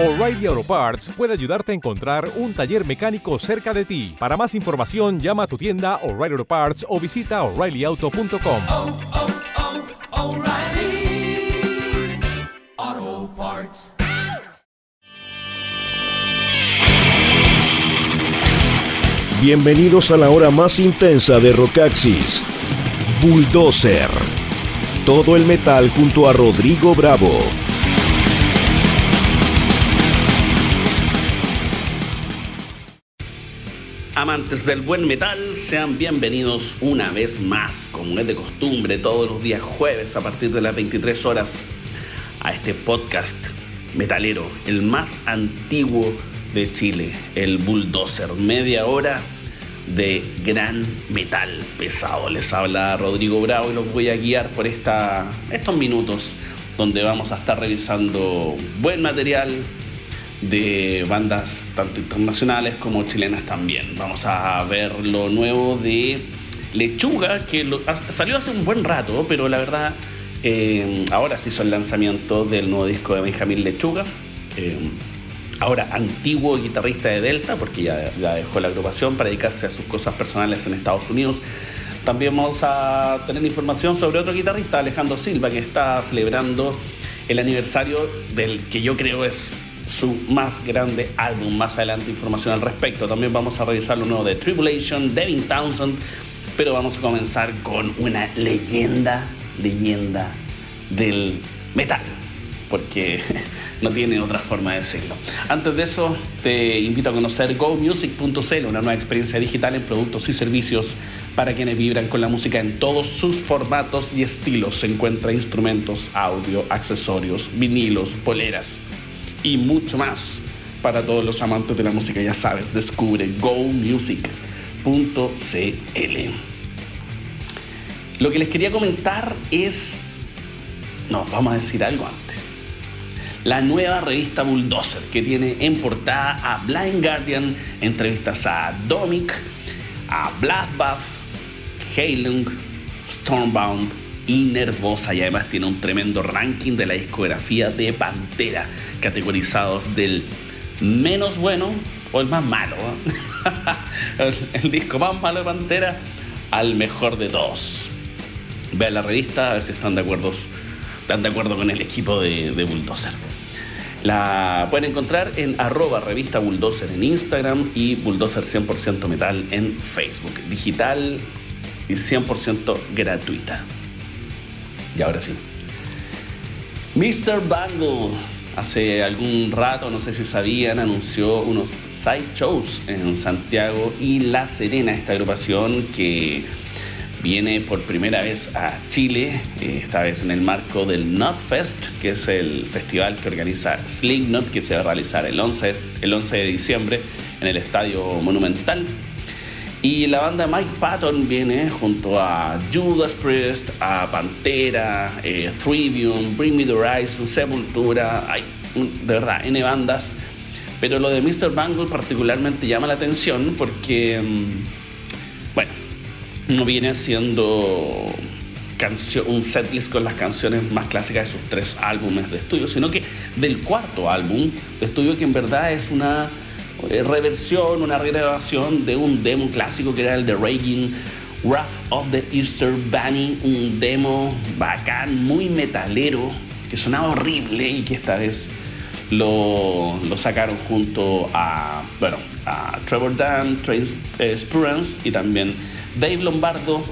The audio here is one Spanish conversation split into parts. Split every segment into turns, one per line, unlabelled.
O'Reilly Auto Parts puede ayudarte a encontrar un taller mecánico cerca de ti. Para más información, llama a tu tienda O'Reilly Auto Parts o visita oreillyauto.com.
oh, oh, Parts.
Bienvenidos a la hora más intensa de Rockaxis. Bulldozer. Todo el metal junto a Rodrigo Bravo.
Amantes del buen metal, sean bienvenidos una vez más, como es de costumbre, todos los días jueves a partir de las 23 horas, a este podcast metalero, el más antiguo de Chile, el Bulldozer. Media hora de gran metal pesado. Les habla Rodrigo Bravo y los voy a guiar por esta, estos minutos donde vamos a estar revisando buen material, de bandas tanto internacionales como chilenas también. Vamos a ver lo nuevo de Lechuga, que salió hace un buen rato, pero la verdad eh, ahora se hizo el lanzamiento del nuevo disco de Benjamín Lechuga. eh, ahora antiguo guitarrista de Delta, porque ya, ya dejó la agrupación para dedicarse a sus cosas personales en Estados Unidos. También vamos a tener información sobre otro guitarrista, Alejandro Silva, que está celebrando el aniversario del que yo creo es su más grande álbum. Más adelante información al respecto. También vamos a revisar lo nuevo de Tribulation, Devin Townsend, pero vamos a comenzar con una leyenda, leyenda del metal, porque no tiene otra forma de decirlo. Antes de eso, te invito a conocer gomusic.cl, una nueva experiencia digital en productos y servicios para quienes vibran con la música en todos sus formatos y estilos. Se encuentra instrumentos, audio, accesorios, vinilos, poleras y mucho más para todos los amantes de la música. Ya sabes, descubre gomusic.cl. Lo que les quería comentar es... No, vamos a decir algo antes. La nueva revista Bulldozer que tiene en portada a Blind Guardian, entrevistas a Domic, a Bloodbath, Heilung, Stormbound y Nervosa. Y además tiene un tremendo ranking de la discografía de Pantera, categorizados del menos bueno o el más malo. el, disco más malo de Pantera al mejor de todos. Vean la revista a ver si están de acuerdo, están de acuerdo con el equipo de, de Bulldozer. La pueden encontrar en arroba revista Bulldozer en Instagram y Bulldozer 100% Metal en Facebook. Digital y 100% gratuita. Y ahora sí. Mr. Bangle hace algún rato, no sé si sabían, anunció unos side shows en Santiago y La Serena, esta agrupación que viene por primera vez a Chile, eh, esta vez en el marco del Nutfest, que es el festival que organiza Slipknot, que se va a realizar el 11, el 11 de diciembre en el Estadio Monumental. Y la banda Mike Patton viene junto a Judas Priest, a Pantera, eh, Trivium, Bring Me the Horizon, Sepultura, hay de verdad, N bandas. Pero lo de Mr. Bangle particularmente llama la atención porque, mm, bueno, no viene cancio- un setlist con las canciones más clásicas de sus tres álbumes de estudio, sino que del cuarto álbum de estudio que en verdad es una reversión, una regrabación de un demo clásico que era el de Raging Wrath of the Easter Bunny, un demo bacán, muy metalero, que sonaba horrible y que esta vez lo, sacaron junto a, bueno, Trevor Dunn, Trace eh, Spurance y también Dave Lombardo,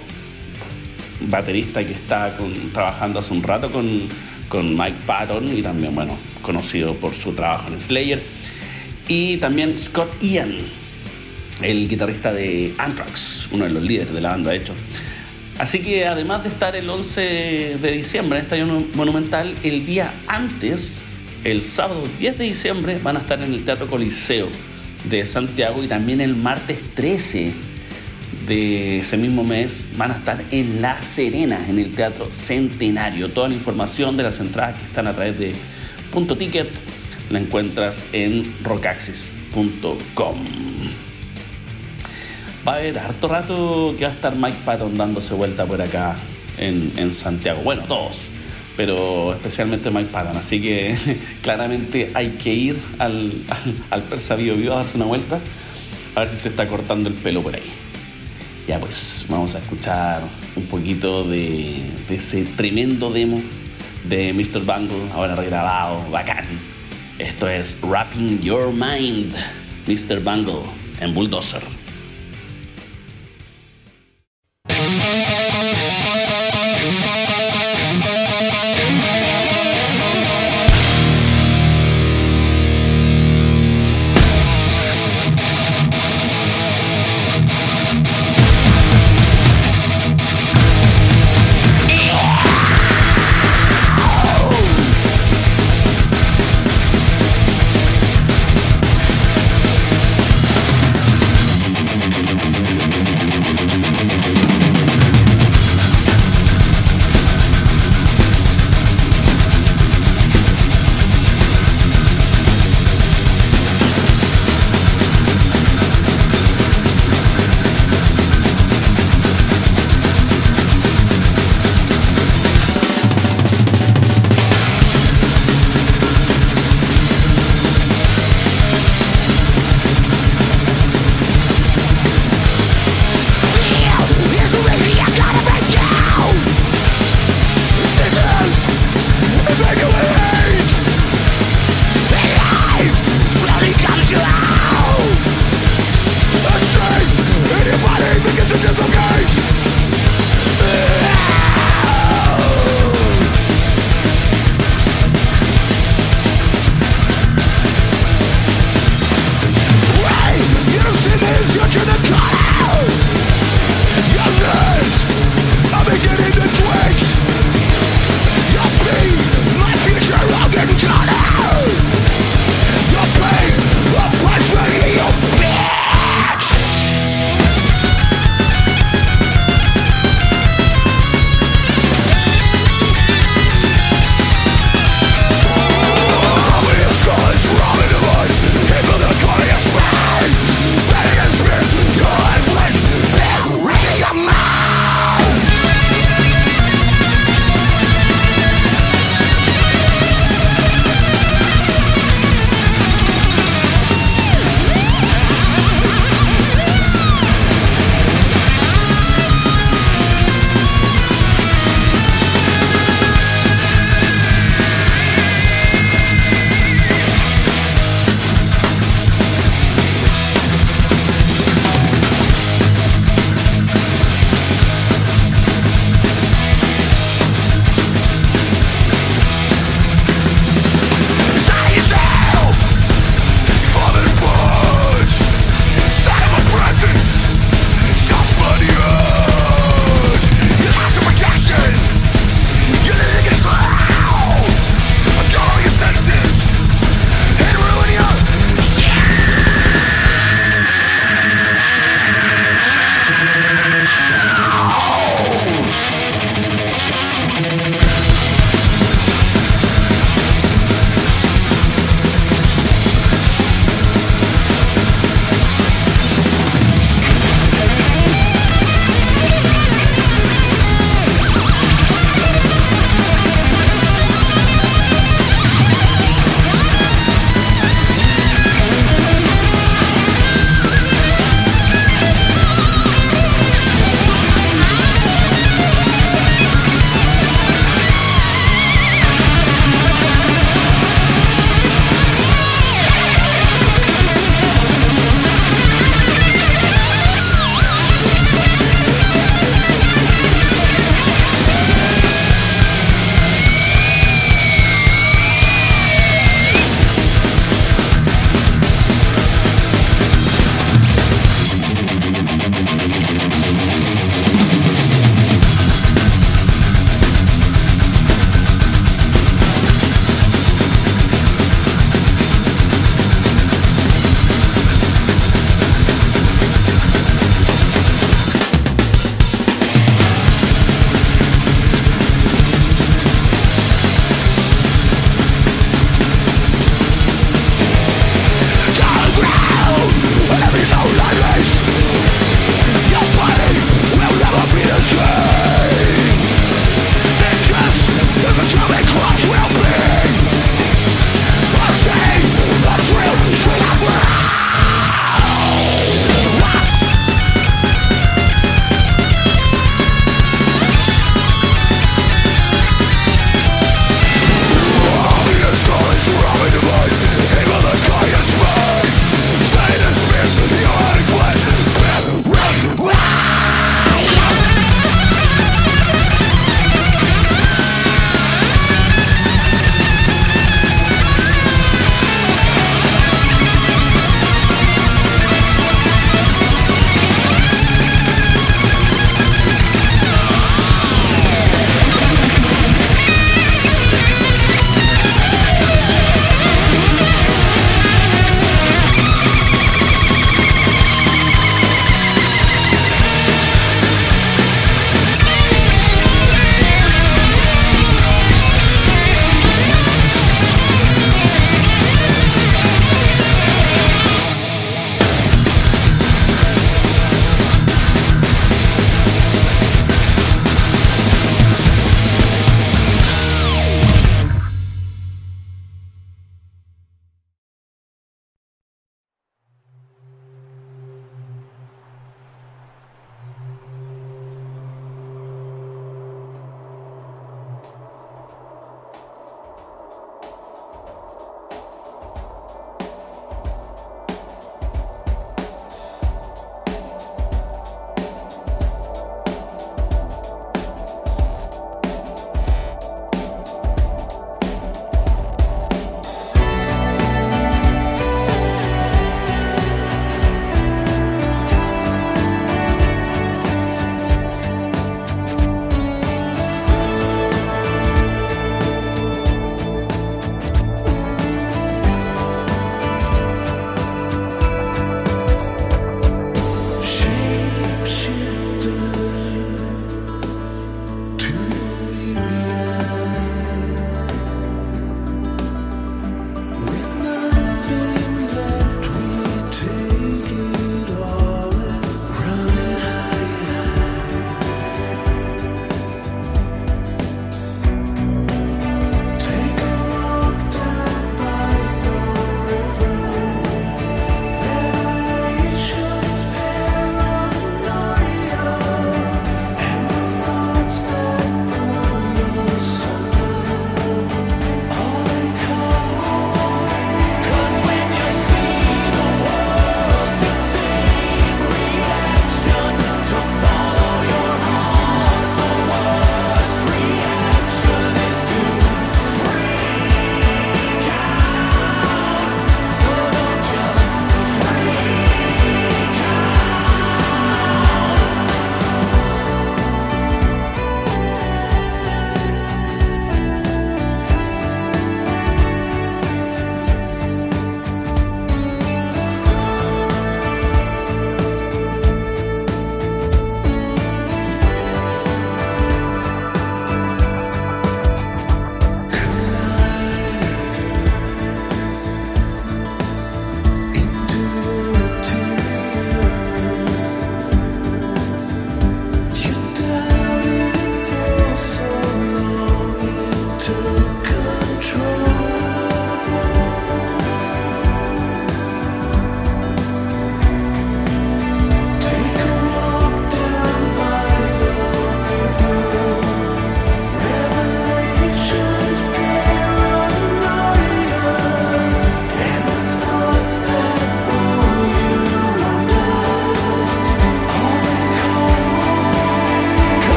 baterista que está con- trabajando hace un rato con, con Mike Patton y también, bueno, conocido por su trabajo en Slayer. Y también Scott Ian, el guitarrista de Anthrax, uno de los líderes de la banda, de hecho. Así que además de estar el 11 de diciembre en Estadio Monumental, el día antes, el sábado 10 de diciembre, van a estar en el Teatro Coliseo de Santiago y también el martes 13 de ese mismo mes van a estar en La Serena, en el Teatro Centenario. Toda la información de las entradas que están a través de Punto Ticket la encuentras en rockaxis.com. Va a haber harto rato que va a estar Mike Patton dándose vuelta por acá en, en Santiago. Bueno, todos. pero especialmente Mike Patton. Así que claramente hay que ir al, al, al Persa Bio Bio a darse una vuelta, a ver si se está cortando el pelo por ahí. Ya pues, vamos a escuchar un poquito de, ese tremendo demo de Mr. Bungle, ahora regrabado, bacán. Esto es Wrapping Your Mind, Mr. Bungle en Bulldozer.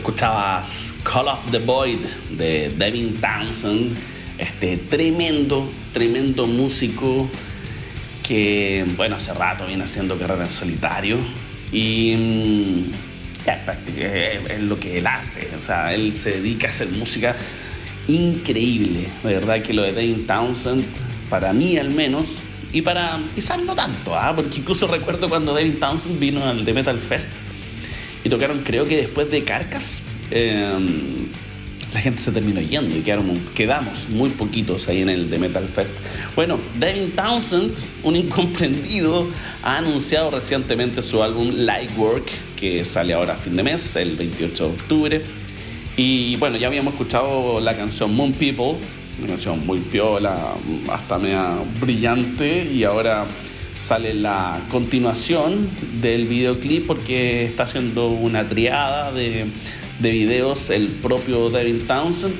Escuchabas Call of the Void de Devin Townsend, este tremendo, tremendo músico que, bueno, hace rato viene haciendo carrera en solitario y mm, es, lo que él hace, o sea, él se dedica a hacer música increíble, de verdad que lo de Devin Townsend, para mí al menos, y para quizás no tanto, ¿ah? porque incluso recuerdo cuando Devin Townsend vino al The Metal Fest y tocaron creo que después de Carcas Em, la gente se terminó yendo y quedaron, quedamos muy poquitos ahí en el The Metal Fest. Bueno, Devin Townsend, un incomprendido, ha anunciado recientemente su álbum Lightwork, que sale ahora a fin de mes, el 28 de octubre. Y bueno, ya habíamos escuchado la canción Moon People, una canción muy piola, hasta media brillante, y ahora sale la continuación del videoclip porque está haciendo una triada de de videos el propio Devin Townsend.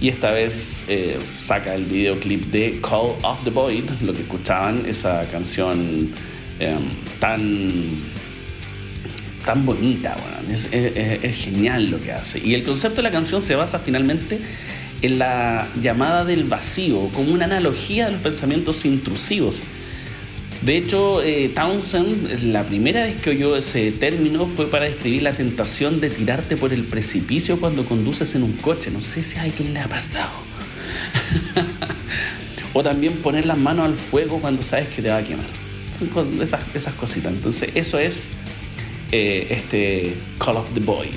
Y esta vez eh, saca el videoclip de Call of the Void, lo que escuchaban, esa canción em, tan tan bonita, es, genial lo que hace. Y el concepto de la canción se basa finalmente en la llamada del vacío, como una analogía de los pensamientos intrusivos de hecho, eh, Townsend, la primera vez que oyó ese término fue para describir la tentación de tirarte por el precipicio cuando conduces en un coche. No sé si a alguien le ha pasado. o también poner las manos al fuego cuando sabes que te va a quemar. Son esas, esas cositas. Entonces, eso es eh, este Call of the Void.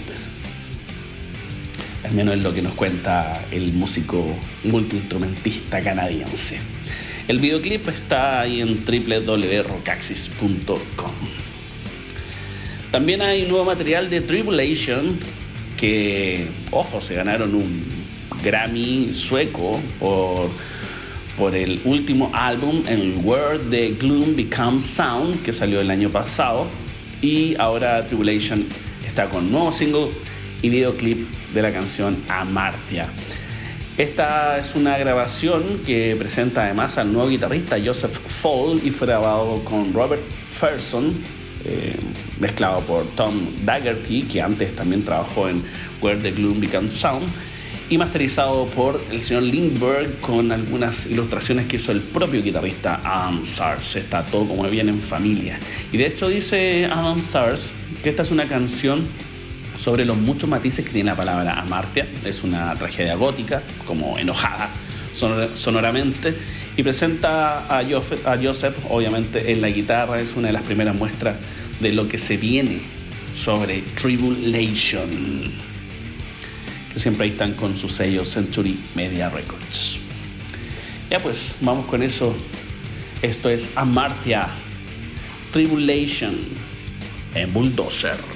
Al menos es lo que nos cuenta el músico multiinstrumentista canadiense. El videoclip está ahí en www.rocaxis.com. También hay nuevo material de Tribulation que, ojo, se ganaron un Grammy sueco por, por el último álbum en Word the Gloom Becomes Sound que salió el año pasado y ahora Tribulation está con nuevo single y videoclip de la canción Amartya. Esta es una grabación que presenta además al nuevo guitarrista Joseph Fall y fue grabado con Robert Ferson, eh, mezclado por Tom Daggerty, que antes también trabajó en Where the Gloom Becomes Sound, y masterizado por el señor Lindbergh con algunas ilustraciones que hizo el propio guitarrista Adam Sars. Está todo como bien en familia. Y de hecho dice Adam Sars que esta es una canción sobre los muchos matices que tiene la palabra Amartya. Es una tragedia gótica, como enojada sonoramente, y presenta a Joseph, a Joseph, obviamente, en la guitarra. Es una de las primeras muestras de lo que se viene sobre Tribulation, que siempre ahí están con su sello Century Media Records. Ya pues, vamos con eso. Esto es Amartya, Tribulation en Bulldozer.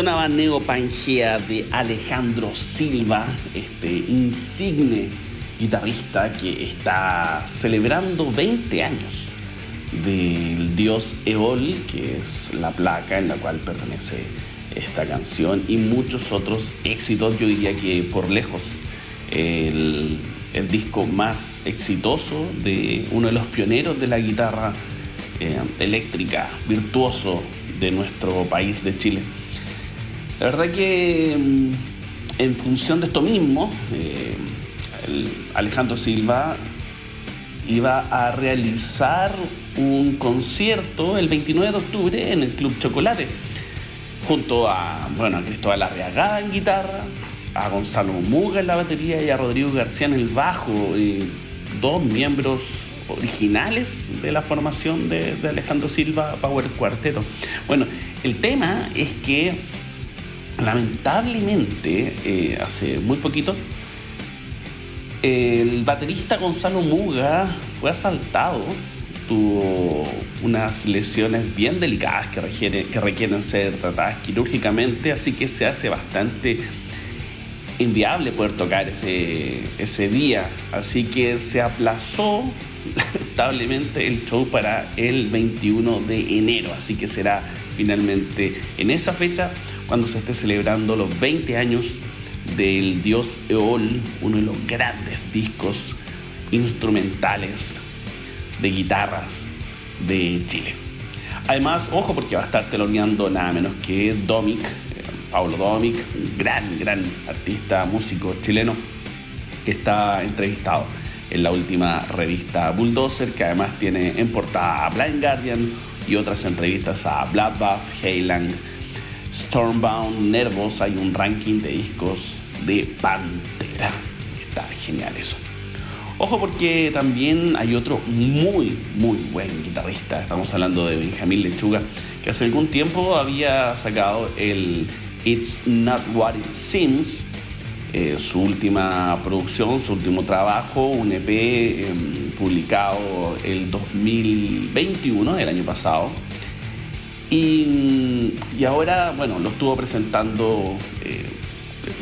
Sonaba Neo Pangea de Alejandro Silva, este insigne guitarrista que está celebrando 20 años del dios Eol, que es la placa en la cual pertenece esta canción, y muchos otros éxitos, yo diría que por lejos el, el disco más exitoso de uno de los pioneros de la guitarra eh, eléctrica, virtuoso de nuestro país de Chile. La verdad que mm, en función de esto mismo, eh, Alejandro Silva iba a realizar un concierto el 29 de octubre en el Club Chocolate, junto a, bueno, a Cristóbal Arriagada en guitarra, a Gonzalo Muga en la batería y a Rodrigo García en el bajo, y dos miembros originales de la formación de, Alejandro Silva Power Cuarteto. Bueno, el tema es que lamentablemente eh, hace muy poquito el baterista Gonzalo Muga fue asaltado, tuvo unas lesiones bien delicadas que requieren, ser tratadas quirúrgicamente, así que se hace bastante inviable poder tocar ese, ese día. Así que se aplazó lamentablemente el show para el 21 de enero. Así que será finalmente en esa fecha cuando se esté celebrando los 20 años del dios Eol, uno de los grandes discos instrumentales de guitarras de Chile. Además, ojo porque va a estar teloneando nada menos que Domic, eh, Pablo Domic, un gran, gran artista, músico chileno que está entrevistado en la última revista Bulldozer, que además tiene en portada a Blind Guardian y otras entrevistas a Bloodbath, Heylang, Stormbound, Nervos. Hay un ranking de discos de Pantera. Está genial eso. Ojo porque también hay otro muy, muy buen guitarrista. Estamos hablando de Benjamín Lechuga, que hace algún tiempo había sacado el It's Not What It Seems, eh, su última producción, su último trabajo, un EP em, publicado el 2021, el año pasado. Y, ahora, bueno, lo estuvo presentando eh,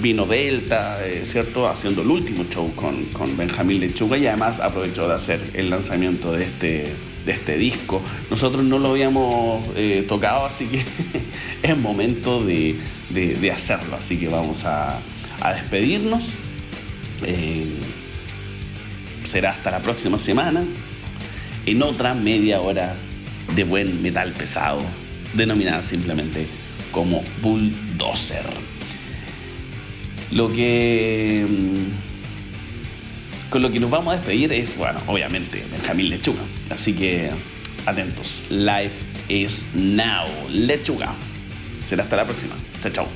Vino Delta, eh, ¿cierto? Haciendo el último show con, con, Benjamín Lechuga y además aprovechó de hacer el lanzamiento de este, de este disco. Nosotros no lo habíamos eh, tocado, así que es momento de, de, hacerlo. Así que vamos a, a despedirnos. será hasta la próxima semana en otra media hora de buen metal pesado denominada simplemente como bulldozer. Lo que mm, con lo que nos vamos a despedir es, bueno, obviamente Benjamín Lechuga. Así que atentos. Life is now. Lechuga. Será hasta la próxima. Chao, chao.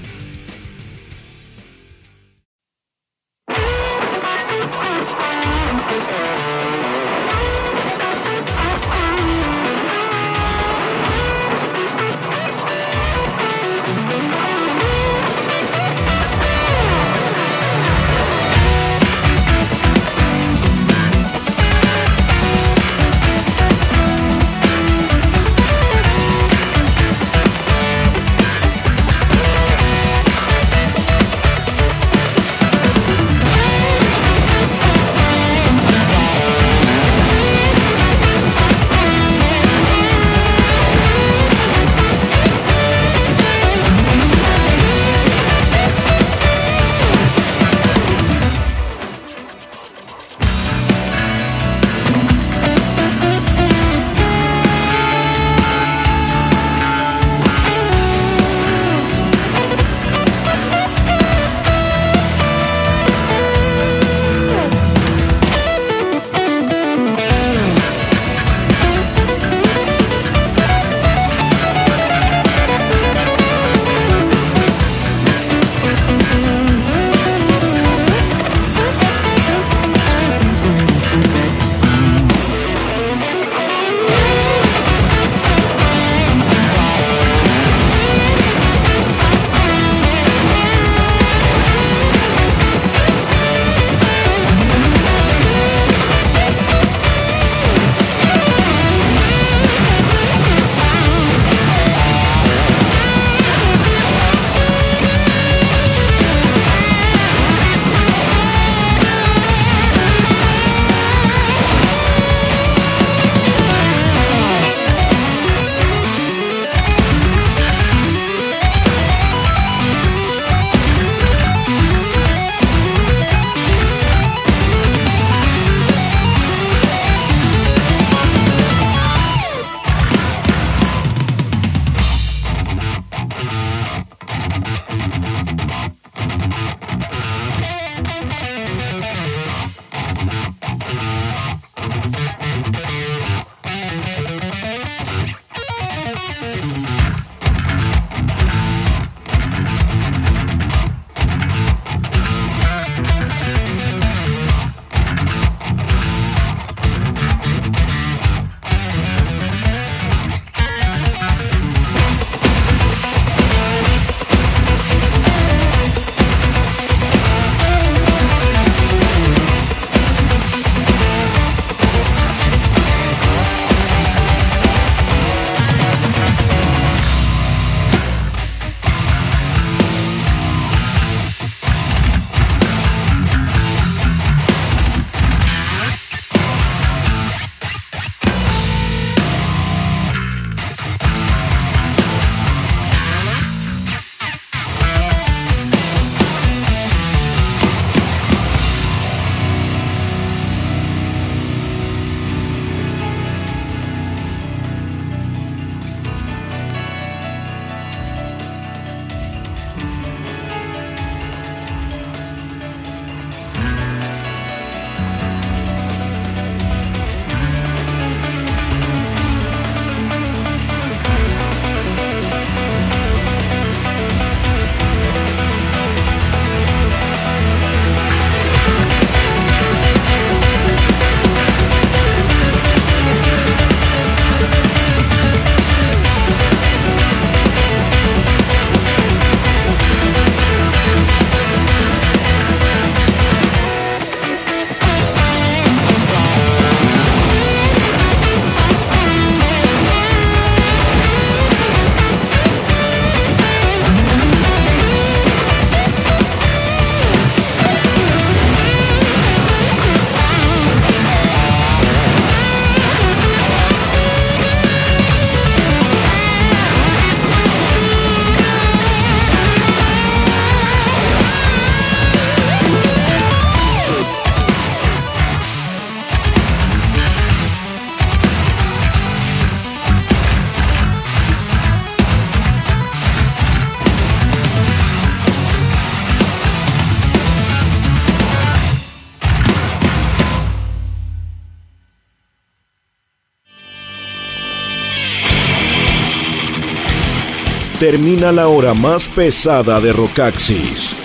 Termina la hora más pesada de Rocaxis.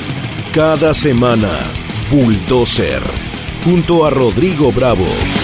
Cada semana, Bulldozer, junto a Rodrigo Bravo.